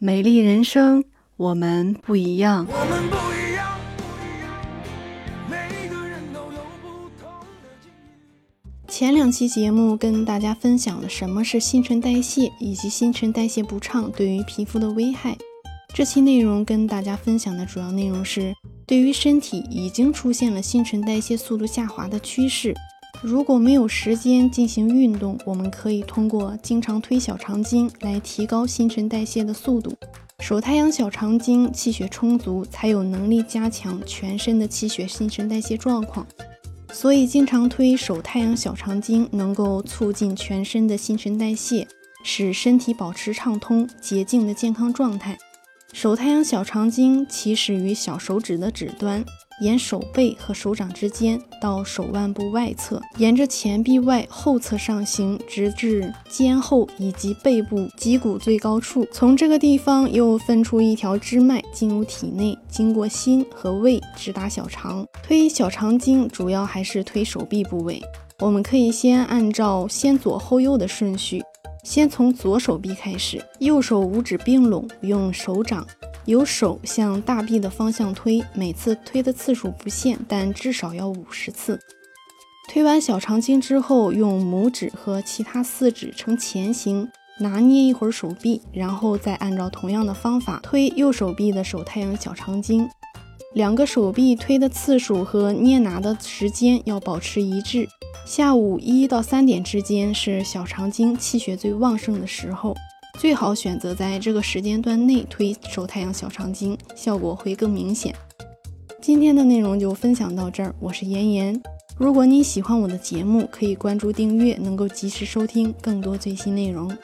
美丽人生，我们不一样。我们不一样，不一样，每个人都有不同的境遇。前两期节目跟大家分享了什么是新陈代谢，以及新陈代谢不畅对于皮肤的危害。这期内容跟大家分享的主要内容是，对于身体已经出现了新陈代谢速度下滑的趋势，如果没有时间进行运动，我们可以通过经常推小肠经来提高新陈代谢的速度。手太阳小肠经气血充足，才有能力加强全身的气血新陈代谢状况。所以，经常推手太阳小肠经能够促进全身的新陈代谢，使身体保持畅通、洁净的健康状态。手太阳小肠经起始于小手指的指端，沿手背和手掌之间到手腕部外侧，沿着前臂外后侧上行，直至肩后以及背部脊骨最高处。从这个地方又分出一条支脉进入体内，经过心和胃直达小肠。推小肠经主要还是推手臂部位，我们可以先按照先左后右的顺序。先从左手臂开始，右手五指并拢，用手掌由手向大臂的方向推，每次推的次数不限，但至少要五十次。推完小肠经之后，用拇指和其他四指呈前行，拿捏一会儿手臂，然后再按照同样的方法推右手臂的手太阳小肠经。两个手臂推的次数和捏拿的时间要保持一致。下午一到三点之间是小肠经气血最旺盛的时候，最好选择在这个时间段内推手太阳小肠经，效果会更明显。今天的内容就分享到这儿，我是妍妍。如果你喜欢我的节目，可以关注订阅，能够及时收听更多最新内容。